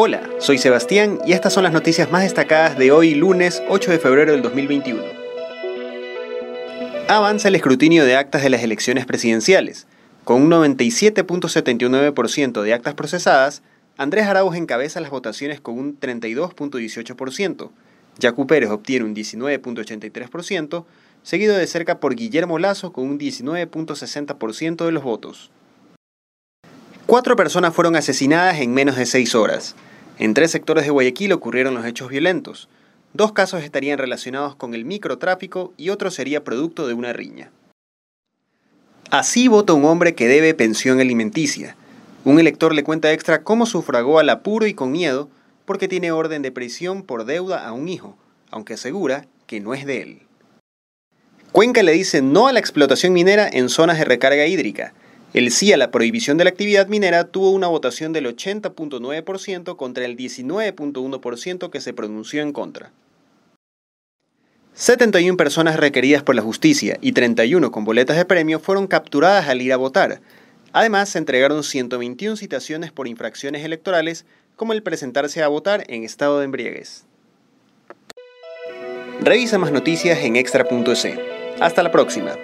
Hola, soy Sebastián y estas son las noticias más destacadas de hoy lunes 8 de febrero del 2021. Avanza el escrutinio de actas de las elecciones presidenciales. Con un 97.79% de actas procesadas, Andrés Arauz encabeza las votaciones con un 32.18%. Yacu Pérez obtiene un 19.83%, seguido de cerca por Guillermo Lazo con un 19.60% de los votos. Cuatro personas fueron asesinadas en menos de seis horas. En tres sectores de Guayaquil ocurrieron los hechos violentos. Dos casos estarían relacionados con el microtráfico y otro sería producto de una riña. Así vota un hombre que debe pensión alimenticia. Un elector le cuenta extra cómo sufragó al apuro y con miedo porque tiene orden de prisión por deuda a un hijo, aunque asegura que no es de él. Cuenca le dice no a la explotación minera en zonas de recarga hídrica. El sí a la prohibición de la actividad minera tuvo una votación del 80.9% contra el 19.1% que se pronunció en contra. 71 personas requeridas por la justicia y 31 con boletas de premio fueron capturadas al ir a votar. Además, se entregaron 121 citaciones por infracciones electorales, como el presentarse a votar en estado de embriaguez. Revisa más noticias en extra.es. Hasta la próxima.